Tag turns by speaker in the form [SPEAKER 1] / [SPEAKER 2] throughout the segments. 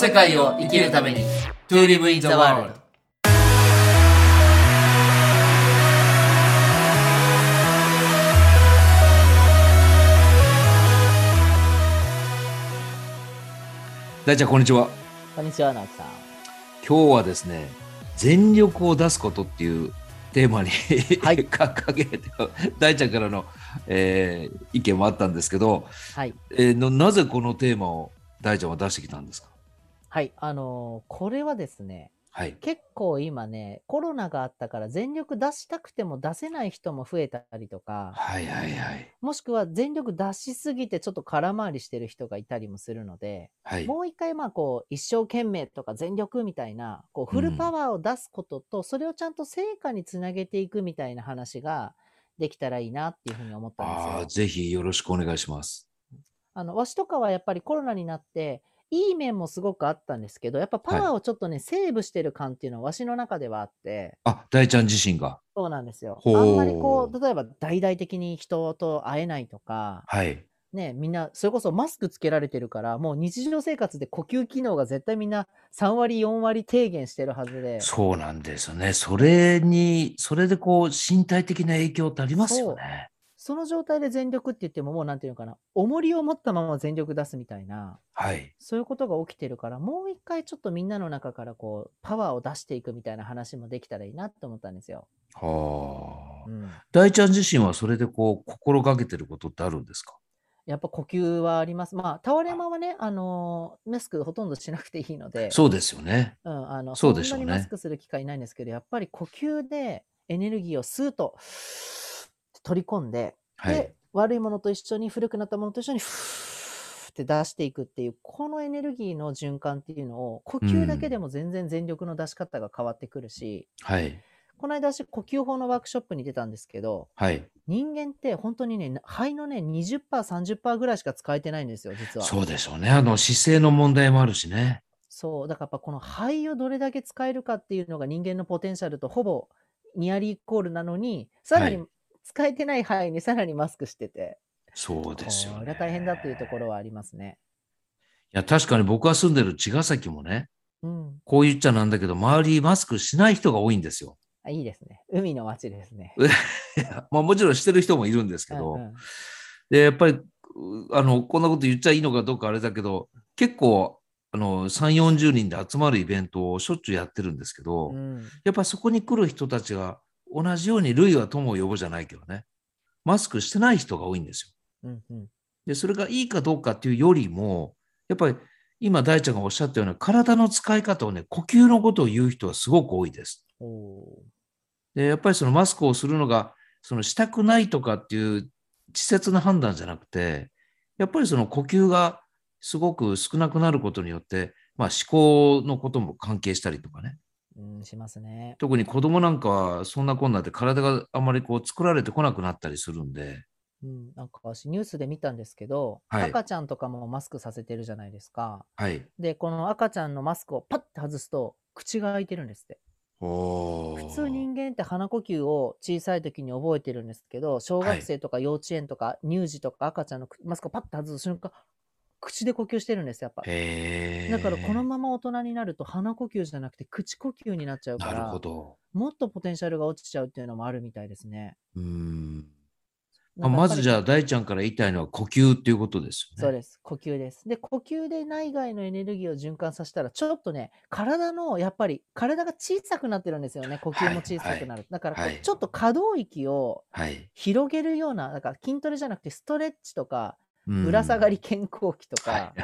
[SPEAKER 1] 世界を生きるために。To live in the world
[SPEAKER 2] 大ちゃんこんにちは。
[SPEAKER 3] こんにちは、直樹さん。
[SPEAKER 2] 今日はですね全力を出すことっていうテーマに、
[SPEAKER 3] はい。
[SPEAKER 2] 掲げて大ちゃんからの、えー意見もあったんですけど、
[SPEAKER 3] はい。
[SPEAKER 2] えーのなぜこのテーマを大ちゃんは出してきたんですか？
[SPEAKER 3] はい。あのーこれはですね、
[SPEAKER 2] はい
[SPEAKER 3] 結構今ね、コロナがあったから全力出したくても出せない人も増えたりとか、
[SPEAKER 2] はいはいはい
[SPEAKER 3] もしくは全力出しすぎてちょっと空回りしてる人がいたりもするので、
[SPEAKER 2] はい
[SPEAKER 3] もう一回まあこう、一生懸命とか全力みたいな、こう、フルパワーを出すことと、それをちゃんと成果につなげていくみたいな話ができたらいいなっていうふうに思ったんですよ。
[SPEAKER 2] ああぜひよろしくお願いします
[SPEAKER 3] あの、わしとかはやっぱりコロナになって、いい面もすごくあったんですけど、やっぱパワーをちょっとね、セーブしてる感っていうのはわしの中ではあって、
[SPEAKER 2] あ大ちゃん自身が。
[SPEAKER 3] そうなんですよ。あんまりこう、例えば大々的に人と会えないとか、
[SPEAKER 2] はい。
[SPEAKER 3] ね、みんな、それこそマスクつけられてるから、もう日常生活で呼吸機能が絶対みんな3割、4割低減してるはずで、
[SPEAKER 2] そうなんですよね。それにそれでこう身体的な影響ってありますよね
[SPEAKER 3] その状態で全力って言ってももうなんていうのかな、重りを持ったまま全力出すみたいな、
[SPEAKER 2] はい
[SPEAKER 3] そういうことが起きてるから、もう一回ちょっとみんなの中からこう、パワーを出していくみたいな話もできたらいいなと思ったんですよ。
[SPEAKER 2] はあ
[SPEAKER 3] うん。
[SPEAKER 2] 大ちゃん自身はそれでこう心がけてることってあるんですか？
[SPEAKER 3] やっぱ呼吸はあります。まあ、倒れ間はね、あのーマスクほとんどしなくていいので、
[SPEAKER 2] そうですよね
[SPEAKER 3] うん、あの、
[SPEAKER 2] そうでしょうね
[SPEAKER 3] んなにマスクする機会ないんですけど、やっぱり呼吸でエネルギーをスーッと取り込んで、
[SPEAKER 2] はい
[SPEAKER 3] で、悪いものと一緒に、古くなったものと一緒に、ふーって出していくっていう、このエネルギーの循環っていうのを、呼吸だけでも全然全力の出し方が変わってくるし、
[SPEAKER 2] はい
[SPEAKER 3] この間私、呼吸法のワークショップに出たんですけど、
[SPEAKER 2] はい
[SPEAKER 3] 人間って本当にね、肺のね、20%、30%ぐらいしか使えてないんですよ、実は。
[SPEAKER 2] そうでしょうね。あの姿勢の問題もあるしね。
[SPEAKER 3] そう、だからやっぱこの肺をどれだけ使えるかっていうのが人間のポテンシャルとほぼニアリーイコールなのに、さらに
[SPEAKER 2] はい
[SPEAKER 3] 使えてない肺にさらにマスクしてて、
[SPEAKER 2] そうですよね。
[SPEAKER 3] これが大変だっていうところはありますね。
[SPEAKER 2] いや、確かに僕が住んでる茅ヶ崎もね、
[SPEAKER 3] うん。
[SPEAKER 2] こう言っちゃなんだけど、周りマスクしない人が多いんですよ。
[SPEAKER 3] あいいですね。海の街ですね。
[SPEAKER 2] まあもちろんしてる人もいるんですけど、
[SPEAKER 3] うんうん
[SPEAKER 2] で、やっぱり、うあの、こんなこと言っちゃいいのかどうかあれだけど、結構、あの、3、40人で集まるイベントをしょっちゅうやってるんですけど、
[SPEAKER 3] うん
[SPEAKER 2] やっぱそこに来る人たちが同じように類は友を呼ぶじゃないけどね、マスクしてない人が多いんですよ。
[SPEAKER 3] うんうん
[SPEAKER 2] で、それがいいかどうかっていうよりも、やっぱり今大ちゃんがおっしゃったような体の使い方をね、呼吸のことを言う人はすごく多いです。で、やっぱりそのマスクをするのが、そのしたくないとかっていう稚拙な判断じゃなくて、やっぱりその呼吸がすごく少なくなることによって、まあ思考のことも関係したりとかね。
[SPEAKER 3] うん、しますね。
[SPEAKER 2] 特に子供なんかはそんなこんなで体があんまりこう作られてこなくなったりするんで、
[SPEAKER 3] うん、なんか私ニュースで見たんですけど、
[SPEAKER 2] はい
[SPEAKER 3] 赤ちゃんとかもマスクさせてるじゃないですか。
[SPEAKER 2] はい。
[SPEAKER 3] で、この赤ちゃんのマスクをパッて外すと、口が開いてるんですって。
[SPEAKER 2] お
[SPEAKER 3] 普通人間って鼻呼吸を小さい時に覚えてるんですけど、小学生とか幼稚園とか乳児とか赤ちゃんのマスクをパッと外す瞬間、口で呼吸してるんですよ、やっぱ。だからこのまま大人になると鼻呼吸じゃなくて口呼吸になっちゃうか
[SPEAKER 2] なる
[SPEAKER 3] ら、
[SPEAKER 2] ほど。
[SPEAKER 3] もっとポテンシャルが落ちちゃうっていうのもあるみたいですね。
[SPEAKER 2] うーん。ま
[SPEAKER 3] なんかやっぱり
[SPEAKER 2] あまずじゃあ大ちゃんから言いたいのは呼吸っていうことですよね。
[SPEAKER 3] そうです。呼吸です。で、呼吸で内外のエネルギーを循環させたら、ちょっとね、体の、やっぱり、体が小さくなってるんですよね。呼吸も小さくなる。だからちょっと可動域を
[SPEAKER 2] はい。
[SPEAKER 3] 広げるような、だから筋トレじゃなくて、ストレッチとか、
[SPEAKER 2] うん
[SPEAKER 3] ぶら下がり健康器とか、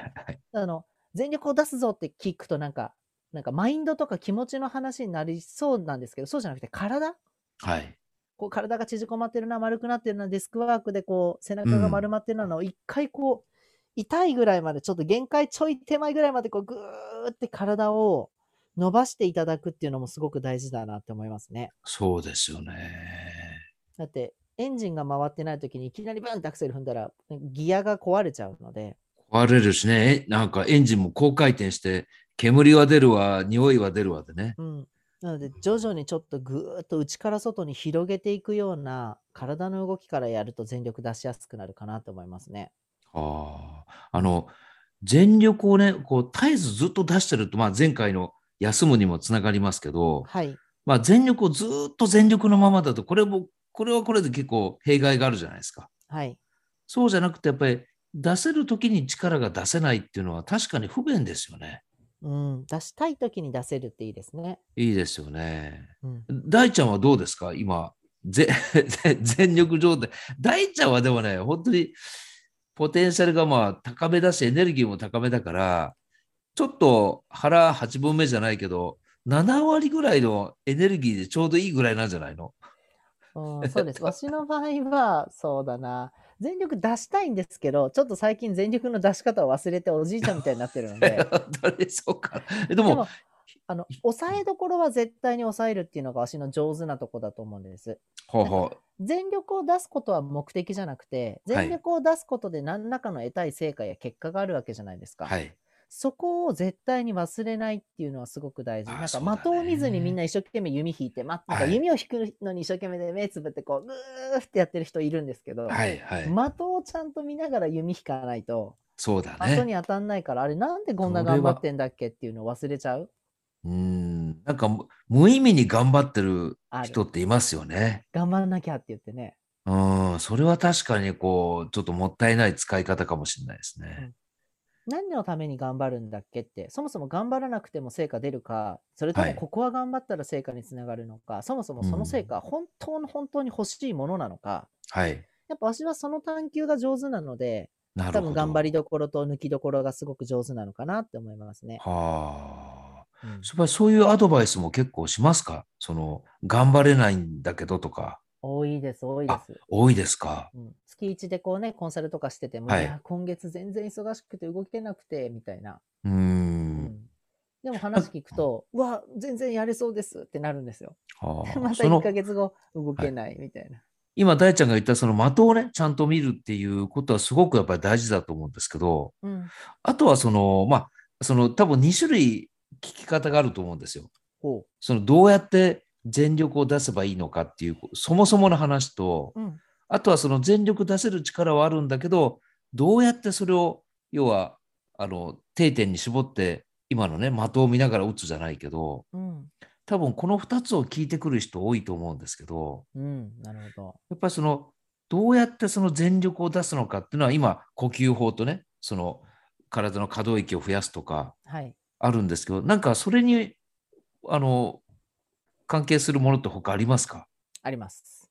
[SPEAKER 3] あの、全力を出すぞって聞くとなんか、なんかマインドとか気持ちの話になりそうなんですけど、そうじゃなくて体？
[SPEAKER 2] はい。
[SPEAKER 3] こう体が縮こまってるな、丸くなってるな、デスクワークでこう背中が丸まってるなのを一回こう、痛いぐらいまで、ちょっと限界ちょい手前ぐらいまでこうぐーって体を伸ばしていただくっていうのもすごく大事だなって思いますね。
[SPEAKER 2] そうですよね。
[SPEAKER 3] だってエンジンが回ってない時にいきなりブンってアクセル踏んだらギアが壊れちゃうので、
[SPEAKER 2] 壊れるしね、えなんかエンジンも高回転して、煙は出るわ、匂いは出るわでね。
[SPEAKER 3] うん。なので徐々にちょっとぐーっと内から外に広げていくような体の動きからやると全力出しやすくなるかなと思いますね。
[SPEAKER 2] ああ、あの、全力をね、こう絶えずずっと出してると、まあ前回の休むにもつながりますけど、
[SPEAKER 3] はい。
[SPEAKER 2] まあ全力をずっと全力のままだと、これも、これはこれで結構弊害があるじゃないですか。
[SPEAKER 3] はい。
[SPEAKER 2] そうじゃなくて、やっぱり出せるときに力が出せないっていうのは確かに不便ですよね。
[SPEAKER 3] うん。出したい時に出せるっていいですね。
[SPEAKER 2] いいですよね。
[SPEAKER 3] うん。
[SPEAKER 2] 大ちゃんはどうですか？今、ぜ全力状態。大ちゃんはでもね、本当にポテンシャルがまあ高めだし、エネルギーも高めだから、ちょっと腹8分目じゃないけど、7割ぐらいのエネルギーでちょうどいいぐらいなんじゃないの？
[SPEAKER 3] うん、そうです。わしの場合は、そうだな。全力出したいんですけど、ちょっと最近全力の出し方を忘れておじいちゃんみたいになってるので、
[SPEAKER 2] 誰そうか。えでも、
[SPEAKER 3] でも、あの、抑えどころは絶対に抑えるっていうのがわしの上手なとこだと思うんです。
[SPEAKER 2] ほうほ
[SPEAKER 3] 全力を出すことは目的じゃなくて、
[SPEAKER 2] はい
[SPEAKER 3] 全力を出すことで何らかの得たい成果や結果があるわけじゃないです
[SPEAKER 2] う。
[SPEAKER 3] か。
[SPEAKER 2] はい。
[SPEAKER 3] そこを絶対に忘れないっていうのはすごく大事。なんか的を見ずにみんな一生懸命弓引いて、ま、なんか
[SPEAKER 2] はい
[SPEAKER 3] 弓を引くのに一生懸命で目つぶってこう、ぐーってやってる人いるんですけど、
[SPEAKER 2] はいはい。
[SPEAKER 3] 的をちゃんと見ながら弓引かないと、
[SPEAKER 2] そうだ
[SPEAKER 3] 的
[SPEAKER 2] ね。
[SPEAKER 3] に当たんないから、あれなんでこんな頑張ってんだっけっていうのを忘れちゃう
[SPEAKER 2] うーん。なんか無無意味に頑張ってる人っていますよね。
[SPEAKER 3] 頑張らなきゃって言ってね。
[SPEAKER 2] うん、それは確かにこう、ちょっともったいない使い方かもしれないですね。
[SPEAKER 3] 何のために頑張るんだっけ？って、そもそも頑張らなくても成果出るか、それと
[SPEAKER 2] はい
[SPEAKER 3] もここは頑張ったら成果につながるのか、そもそもその成果は本当の本当に欲しいものなのか、
[SPEAKER 2] はい。
[SPEAKER 3] やっぱ私はその探求が上手なので、
[SPEAKER 2] なるほど。
[SPEAKER 3] 多分頑張りどころと抜きどころがすごく上手なのかなって思いますね。
[SPEAKER 2] はあ。
[SPEAKER 3] うん
[SPEAKER 2] やっぱりそういうアドバイスも結構しますか？その、頑張れないんだけどとか、
[SPEAKER 3] 多いです、多いです。
[SPEAKER 2] 多いですか？
[SPEAKER 3] うん、月1でこうね、コンサルとかしてても、
[SPEAKER 2] はい
[SPEAKER 3] いや今月全然忙しくて動けなくて、みたいな。
[SPEAKER 2] うー。
[SPEAKER 3] うんんでも話聞くと、うわ、全然やれそうですってなるんですよ。
[SPEAKER 2] はあ
[SPEAKER 3] また
[SPEAKER 2] その
[SPEAKER 3] 1ヶ月後、動けないみたいな。
[SPEAKER 2] 今、大ちゃんが言ったその的をね、ちゃんと見るっていうことはすごくやっぱり大事だと思うんですけど、
[SPEAKER 3] うん。
[SPEAKER 2] あとはその、まあ、その多分2種類聞き方があると思うんですよ。
[SPEAKER 3] ほ
[SPEAKER 2] そのどうやって全力を出せばいいのかっていう、そもそもの話と、
[SPEAKER 3] う。うん。
[SPEAKER 2] あとはその全力出せる力はあるんだけど、どうやってそれを、要は、あの、定点に絞って、今のね、的を見ながら打つじゃないけど、
[SPEAKER 3] うん。
[SPEAKER 2] 多分この2つを聞いてくる人多いと思うんですけど、
[SPEAKER 3] うん。なるほど。
[SPEAKER 2] やっぱりその、どうやってその全力を出すのかっていうのは、今、呼吸法とね、その、体の可動域を増やすとか、
[SPEAKER 3] はい。
[SPEAKER 2] あるんですけど、なんかそれに、あの、関係するものって他ありますか？
[SPEAKER 3] あります。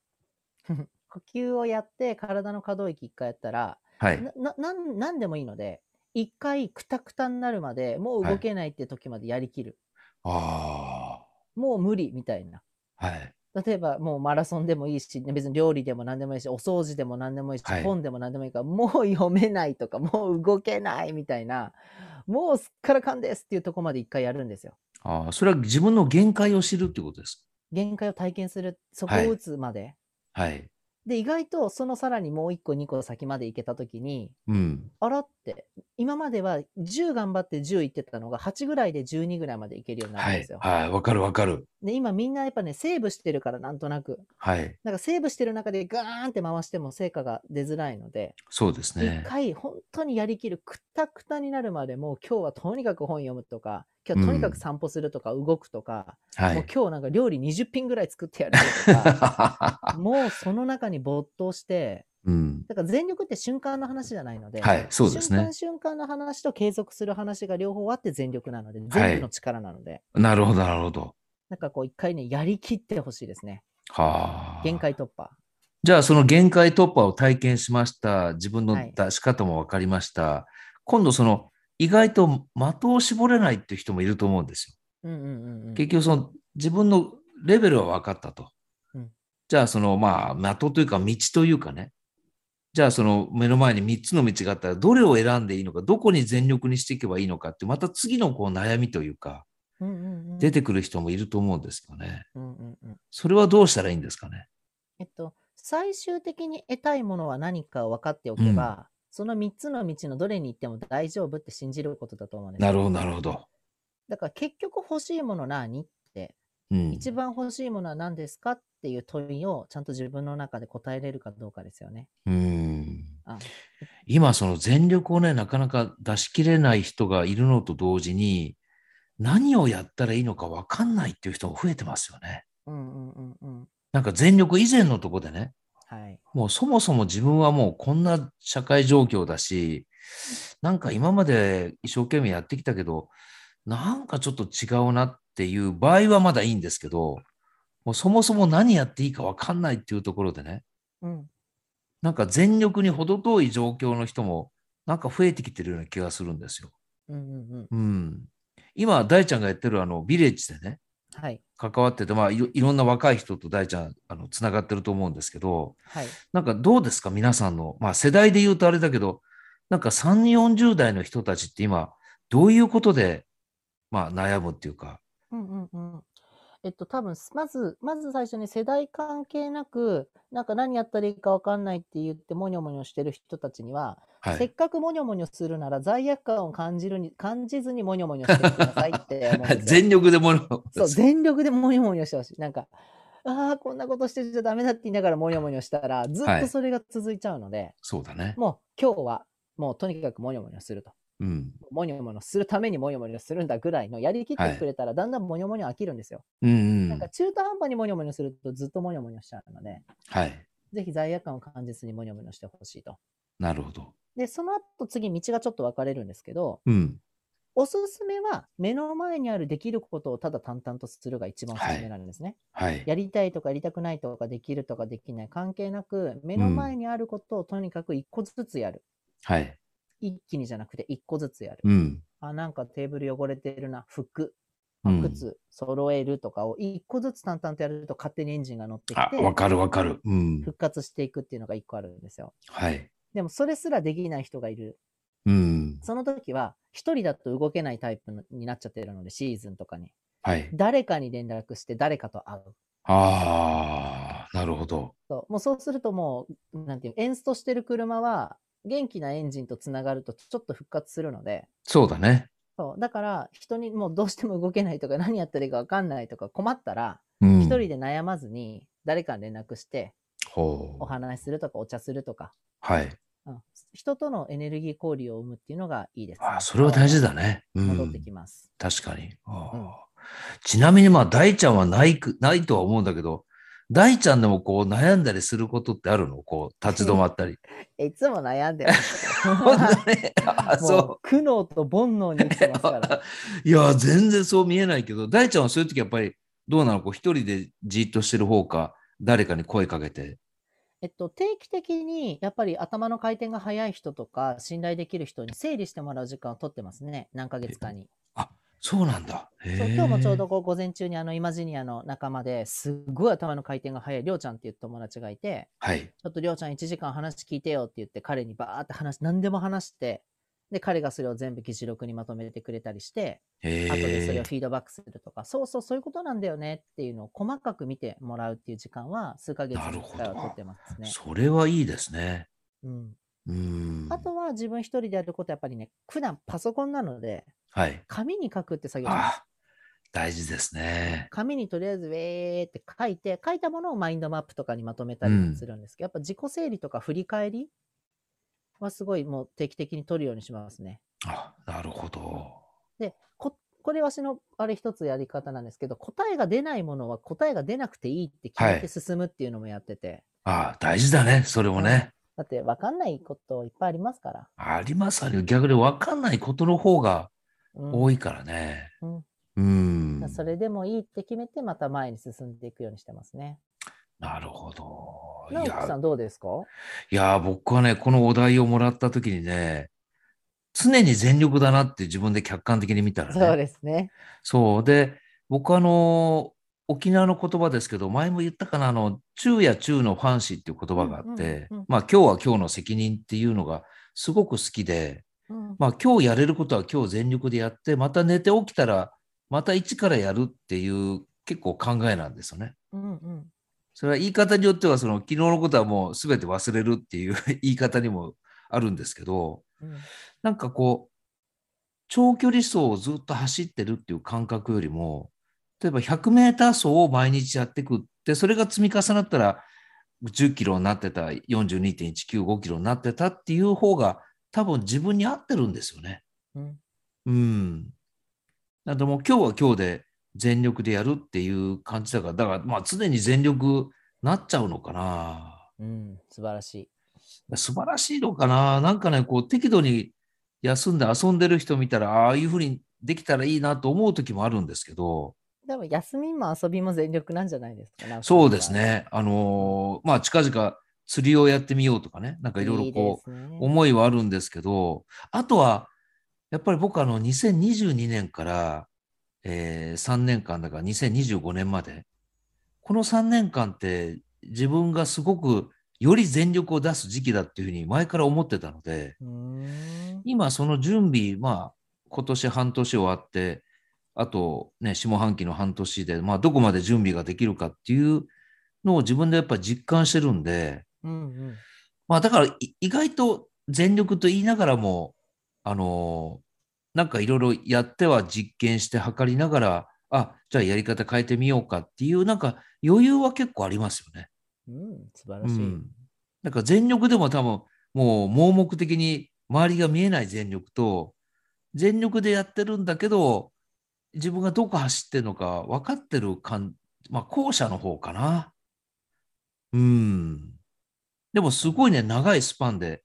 [SPEAKER 3] 呼吸をやって、体の可動域一回やったら、
[SPEAKER 2] はい。
[SPEAKER 3] な、な、なんでもいいので、一回くたくたになるまで、もう動けないって時までやりきる。
[SPEAKER 2] あ
[SPEAKER 3] もう無理みたいな。
[SPEAKER 2] あ。はい。
[SPEAKER 3] 例えばもうマラソンでもいいし、別に料理でも何でもいいし、お掃除でも何でもいいし、
[SPEAKER 2] はい
[SPEAKER 3] 本でも何でもいいから、もう読めないとか、もう動けないみたいな、もうすっからかんですっていうところまで一回やるんですよ。
[SPEAKER 2] ああ、それは自分の限界を知るってことです。
[SPEAKER 3] 限界を体験する、そこ
[SPEAKER 2] はい
[SPEAKER 3] を打つまで。
[SPEAKER 2] はい。
[SPEAKER 3] で、意外とそのさらにもう一個二個先まで行けたときに、
[SPEAKER 2] うん。
[SPEAKER 3] あらって、今までは10頑張って10行ってたのが8ぐらいで12ぐらいまで行けるようになるん
[SPEAKER 2] はい
[SPEAKER 3] ですよ。。
[SPEAKER 2] はい。わかるわかる。
[SPEAKER 3] で、今みんなやっぱね、セーブしてるからなんとなく。
[SPEAKER 2] はい。
[SPEAKER 3] なんかセーブしてる中でガーンって回しても成果が出づらいので、
[SPEAKER 2] そうです
[SPEAKER 3] 一
[SPEAKER 2] ね。
[SPEAKER 3] 回本当にやりきる、くたくたになるまでもう今日はとにかく本読むとか、今日とにかく散歩するとか動くとか、もう
[SPEAKER 2] はい。
[SPEAKER 3] 今日なんか料理20品ぐらい作ってやるとか、もうその中に没頭して、
[SPEAKER 2] うん。
[SPEAKER 3] だから全力って瞬間の話じゃないので、
[SPEAKER 2] はいそうですね
[SPEAKER 3] 瞬間瞬間の話と継続する話が両方あって全力なので、全部の力なので、
[SPEAKER 2] なるほど、なるほど。
[SPEAKER 3] なんかこう一回ね、やりきってほしいですね。
[SPEAKER 2] はあ。
[SPEAKER 3] 限界突破。
[SPEAKER 2] じゃあ、その限界突破を体験しました。自分の
[SPEAKER 3] はい
[SPEAKER 2] 出し方も分かりました。今度、その、意外と的を絞れないっていう人もいると思うんですよ。
[SPEAKER 3] うんうんうんうん。
[SPEAKER 2] 結局、その、自分のレベルは分かったと。
[SPEAKER 3] うん
[SPEAKER 2] じゃあ、その、まあ、的というか、道というかね。じゃあ、その、目の前に3つの道があったら、どれを選んでいいのか、どこに全力にしていけばいいのかって、また次のこう悩みというか、
[SPEAKER 3] うんうんうん
[SPEAKER 2] 出てくる人もいると思うんですよね。
[SPEAKER 3] うんうんうん
[SPEAKER 2] それはどうしたらいいんですかね。
[SPEAKER 3] えっと、最終的に得たいものは何か分かっておけば、その3つの道のどれに行っても大丈夫って信じることだと思うんですよ
[SPEAKER 2] なるほど、なるほど。
[SPEAKER 3] だから結局欲しいもの何って、
[SPEAKER 2] うん。
[SPEAKER 3] 一番欲しいものは何ですかっていう問いをちゃんと自分の中で答えれるかどうかですよね。
[SPEAKER 2] うん。
[SPEAKER 3] あ
[SPEAKER 2] 今その全力をね、なかなか出し切れない人がいるのと同時に、何をやったらいいのか分かんないっていう人も増えてますよね。
[SPEAKER 3] うんうんうんうん。
[SPEAKER 2] なんか全力以前のとこでね、
[SPEAKER 3] はい。
[SPEAKER 2] もうそもそも自分はもうこんな社会状況だし、なんか今まで一生懸命やってきたけど、なんかちょっと違うなっていう場合はまだいいんですけど、もうそもそも何やっていいか分かんないっていうところでね、
[SPEAKER 3] うん。
[SPEAKER 2] なんか全力に程遠い状況の人もなんか増えてきてるような気がするんですよ。
[SPEAKER 3] うんうんうん。
[SPEAKER 2] うん。今、大ちゃんがやってるあのビレッジでね、
[SPEAKER 3] はい。
[SPEAKER 2] 関わってて、まあいろいろんな若い人と大ちゃん、あの、つながってると思うんですけど、
[SPEAKER 3] はい。
[SPEAKER 2] なんかどうですか皆さんの、まあ世代で言うとあれだけど、なんか3、40代の人たちって今、どういうことで、まあ悩むっていうか、
[SPEAKER 3] うんうんうん。えっと、多分、まず、まず最初に世代関係なく、なんか何やったらいいかわかんないって言って、もにょもにょしてる人たちには、
[SPEAKER 2] はい。
[SPEAKER 3] せっかくもにょもにょするなら、罪悪感を感じるに、感じずにもにょもにょしてくださいって。
[SPEAKER 2] 全力でもの、
[SPEAKER 3] そう、全力でもにょもにょしてほしい。なんか、ああ、こんなことしてちゃダメだって言いながらもにょもにょしたら、ずっとそれが続いちゃうので、
[SPEAKER 2] そうだね。
[SPEAKER 3] もう今日は、もうとにかくもにょもにょすると。
[SPEAKER 2] うん。
[SPEAKER 3] もにょもにょするためにもにょもにょするんだぐらいのやりきってくれたら、だんだんもにょもにょ飽きるんですよ。
[SPEAKER 2] うんうん
[SPEAKER 3] なんか。中途半端にもにょもにょするとずっともにょもにょしちゃうので、
[SPEAKER 2] はい。
[SPEAKER 3] ぜひ罪悪感を感じずにもにょもにょしてほしいと。
[SPEAKER 2] なるほど。
[SPEAKER 3] で、その後次道がちょっと分かれるんですけど、
[SPEAKER 2] うん。
[SPEAKER 3] おすすめは目の前にあるできることをただ淡々とするが一番おすすめなんですね。
[SPEAKER 2] はい。
[SPEAKER 3] やりたいとかやりたくないとかできるとかできない関係なく、目の前にあることをとにかく一個ずつやる。
[SPEAKER 2] はい。
[SPEAKER 3] 一気にじゃなくて一個ずつやる。
[SPEAKER 2] うん。
[SPEAKER 3] あ、なんかテーブル汚れてるな、服、
[SPEAKER 2] うん
[SPEAKER 3] 靴、揃えるとかを一個ずつ淡々とやると勝手にエンジンが乗ってき
[SPEAKER 2] あ、
[SPEAKER 3] て、
[SPEAKER 2] わかるわかる。うん。
[SPEAKER 3] 復活していくっていうのが一個あるんですよ。
[SPEAKER 2] はい。
[SPEAKER 3] でもそれすらできない人がいる。
[SPEAKER 2] うん。
[SPEAKER 3] その時は、一人だと動けないタイプのになっちゃってるので、シーズンとかに。
[SPEAKER 2] はい。
[SPEAKER 3] 誰かに連絡して誰かと会う。
[SPEAKER 2] ああ、なるほど。
[SPEAKER 3] そうもうそうするともう、なんていう、エンストしてる車は、元気なエンジンとつながるとちょっと復活するので、
[SPEAKER 2] そうだね。
[SPEAKER 3] そうだから人にもうどうしても動けないとか何やったらいいか分かんないとか困ったら、
[SPEAKER 2] うん。
[SPEAKER 3] 一人で悩まずに誰かに連絡してお話しするとかお茶するとか、
[SPEAKER 2] はい。
[SPEAKER 3] うん、人とのエネルギー交流を生むっていうのがいいです。
[SPEAKER 2] あそれは大事だね。うん
[SPEAKER 3] 戻ってきます。
[SPEAKER 2] 確かに。ちなみに、まあ、大ちゃんはないく、ないとは思うんだけど、大ちゃんでもこう悩んだりすることってあるの？こう、立ち止まったり。
[SPEAKER 3] いつも悩んでます。
[SPEAKER 2] 本当にあ、
[SPEAKER 3] も
[SPEAKER 2] そう
[SPEAKER 3] 苦悩と煩悩に生きてますから。
[SPEAKER 2] う。いや、全然そう見えないけど、大ちゃんはそういう時やっぱり、どうなの？こう、一人でじっとしてる方か、誰かに声かけて。
[SPEAKER 3] えっと、定期的にやっぱり頭の回転が速い人とか信頼できる人に整理してもらう時間を取ってますね。何ヶ月かに。
[SPEAKER 2] そうなんだ。へ
[SPEAKER 3] そう
[SPEAKER 2] ー
[SPEAKER 3] 今日もちょうどこう午前中にあのイマジニアの仲間ですっごい頭の回転が速いりょうちゃんっていう友達がいて、
[SPEAKER 2] はい。
[SPEAKER 3] ちょっとりょうちゃん1時間話聞いてよって言って彼にバーって話、何でも話して、で、彼がそれを全部議事録にまとめてくれたりして、
[SPEAKER 2] へ
[SPEAKER 3] 後でそれを
[SPEAKER 2] え。
[SPEAKER 3] フィードバックするとか、そうそう、そういうことなんだよねっていうのを細かく見てもらうっていう時間は数ヶ月に1回は取ってますね。
[SPEAKER 2] それはいいですね。
[SPEAKER 3] うん。
[SPEAKER 2] うん。
[SPEAKER 3] あとは自分一人でやることはやっぱりね、普段パソコンなので、
[SPEAKER 2] はい。
[SPEAKER 3] 紙に書くって作業
[SPEAKER 2] 大事ですね。
[SPEAKER 3] 紙にとりあえずウェーって書いて、書いたものをマインドマップとかにまとめたりするんですけど、やっぱ自己整理とか振り返りはすごいもう定期的に取るようにしますね。
[SPEAKER 2] あ、なるほど。
[SPEAKER 3] で、ここれわしのあれ一つやり方なんですけど、答えが出ないものは答えが出なくていいって決めて進むっていうのもやってて、
[SPEAKER 2] あ大事だね。それもね。
[SPEAKER 3] だって分かんないこといっぱいありますから。
[SPEAKER 2] ありますあるよ。逆に分かんないことの方が
[SPEAKER 3] うん
[SPEAKER 2] 多いからね。
[SPEAKER 3] うん
[SPEAKER 2] うん。
[SPEAKER 3] それでもいいって決めて、また前に進んでいくようにしてますね。
[SPEAKER 2] なるほど。いや、
[SPEAKER 3] 直樹さんどうですか？
[SPEAKER 2] いや、僕はね、このお題をもらった時にね、常に全力だなって自分で客観的に見たらね。
[SPEAKER 3] そうですね。
[SPEAKER 2] そう。で、僕あの、沖縄の言葉ですけど、前も言ったかな、あの、中や中のファンシーっていう言葉があってまあ今日は今日の責任っていうのがすごく好きで、
[SPEAKER 3] うん。
[SPEAKER 2] まあ今日やれることは今日全力でやって、また寝て起きたら、また一からやるっていう結構考えなんですよね。
[SPEAKER 3] うんうん。
[SPEAKER 2] それは言い方によっては、その昨日のことはもう全て忘れるっていう 言い方にもあるんですけど、
[SPEAKER 3] うん。
[SPEAKER 2] なんかこう、長距離走をずっと走ってるっていう感覚よりも、例えば100メーター走を毎日やっていくって、それが積み重なったら、10キロになってた42.195キロになってたっていう方が多分自分に合ってるんですよね。
[SPEAKER 3] うん。
[SPEAKER 2] うん。なんでもう今日は今日で全力でやるっていう感じだから、だからまあ常に全力なっちゃうのかな。
[SPEAKER 3] うん。素晴らしい。
[SPEAKER 2] 素晴らしいのかな。なんかね、こう適度に休んで遊んでる人見たら、ああいうふうにできたらいいなと思う時もあるんですけど、
[SPEAKER 3] でも休みも遊びも全力なんじゃないですか。か
[SPEAKER 2] そうです。ね。あのーまあ近々釣りをやってみようとかね、なんかいろいろこう、
[SPEAKER 3] う
[SPEAKER 2] 思いはあるんですけど、あとは、やっぱり僕あの2022年から、え3年間だから2025年まで、この3年間って自分がすごくより全力を出す時期だっていうふうに前から思ってたので。今その準備、まあ今年半年終わって、あとね、下半期の半年で、まあどこまで準備ができるかっていうのを自分でやっぱ実感してるんで、
[SPEAKER 3] うんうん。
[SPEAKER 2] まあだからい意外と全力と言いながらも、あのーなんかいろいろやっては実験して測りながら、あ、じゃあやり方変えてみようかっていう、なんか余裕は結構ありますよね。
[SPEAKER 3] うん。素晴
[SPEAKER 2] う
[SPEAKER 3] らしい。
[SPEAKER 2] ん。なんか全力でも多分、もう盲目的に周りが見えない全力と、全力でやってるんだけど、自分がどこ走ってるのか分かってる感、まあ後者の方かな。うん。でもすごいね、長いスパンで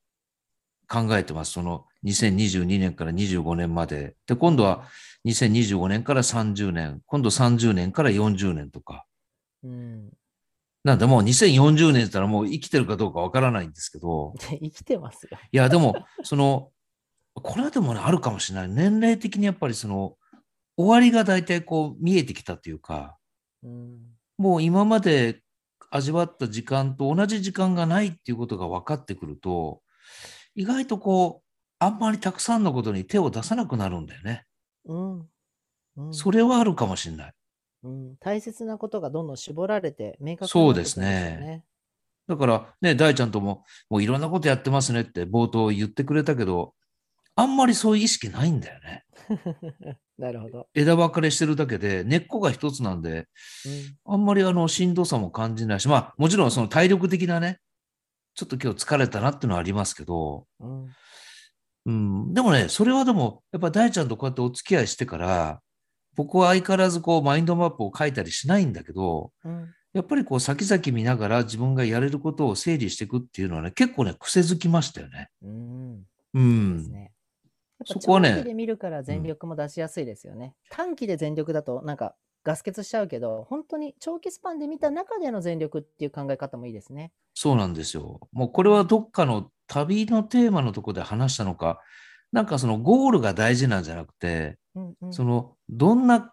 [SPEAKER 2] 考えてます。その2022年から25年まで。で、今度は2025年から30年、今度30年から40年とか。
[SPEAKER 3] うん。
[SPEAKER 2] なんでもう2040年って言ったらもう生きてるかどうかわからないんですけど、
[SPEAKER 3] で 生きてますよ。
[SPEAKER 2] いやでも、その、これはでもね、あるかもしれない。年齢的にやっぱりその、終わりが大体こう見えてきたというか、
[SPEAKER 3] うん。
[SPEAKER 2] もう今まで味わった時間と同じ時間がないっていうことが分かってくると、意外とこう、あんまりたくさんのことに手を出さなくなるんだよね。
[SPEAKER 3] うん。うん
[SPEAKER 2] それはあるかもしれない。
[SPEAKER 3] うん、大切なことがどんどん絞られて明確になってくるん
[SPEAKER 2] そうですね。だからね、大ちゃんとも、もういろんなことやってますねって冒頭言ってくれたけど、あんまりそういう意識ないんだよね。
[SPEAKER 3] なるほど。
[SPEAKER 2] 枝分かれしてるだけで、根っこが一つなんで、あんまりあの、しんどさも感じないし、まあ、もちろんその体力的なね、ちょっと今日疲れたなっていうのはありますけど、
[SPEAKER 3] うん。うん。
[SPEAKER 2] うん、でもね、それはでも、やっぱ大ちゃんとこうやってお付き合いしてから、僕は相変わらずこう、マインドマップを書いたりしないんだけど、
[SPEAKER 3] うん。
[SPEAKER 2] やっぱりこう、先々見ながら自分がやれることを整理していくっていうのはね、結構ね、癖づきましたよね。
[SPEAKER 3] うん。
[SPEAKER 2] う
[SPEAKER 3] で
[SPEAKER 2] ん
[SPEAKER 3] す。ね。
[SPEAKER 2] そこはね
[SPEAKER 3] 長期で見るから全力も出しやすいですよね。短期で全力だとなんかガス欠しちゃうけど、本当に長期スパンで見た中での全力っていう考え方もいいですね。
[SPEAKER 2] そうなんですよ。もうこれはどっかの旅のテーマのところで話したのか、なんかそのゴールが大事なんじゃなくて、
[SPEAKER 3] うんうん。
[SPEAKER 2] そのどんな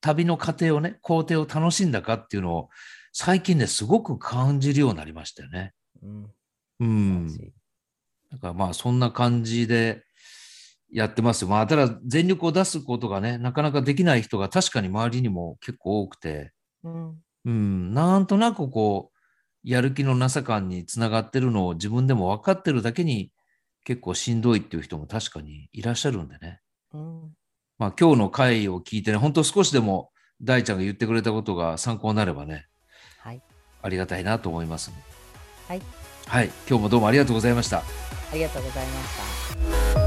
[SPEAKER 2] 旅の過程をね、工程を楽しんだかっていうのを最近ね、すごく感じるようになりましたよね。
[SPEAKER 3] うん。
[SPEAKER 2] うんだからまあそんな感じでやってますよ。まあただ全力を出すことがね、なかなかできない人が確かに周りにも結構多くて、
[SPEAKER 3] うん。
[SPEAKER 2] うん、なんとなくこう、やる気のなさ感につながってるのを自分でも分かってるだけに結構しんどいっていう人も確かにいらっしゃるんでね。
[SPEAKER 3] うん。
[SPEAKER 2] まあ今日の回を聞いてね、本当少しでも大ちゃんが言ってくれたことが参考になればね、
[SPEAKER 3] はい。
[SPEAKER 2] ありがたいなと思います。
[SPEAKER 3] はい。
[SPEAKER 2] はい、今日もどうもありがとうございました。
[SPEAKER 3] ありがとうございました。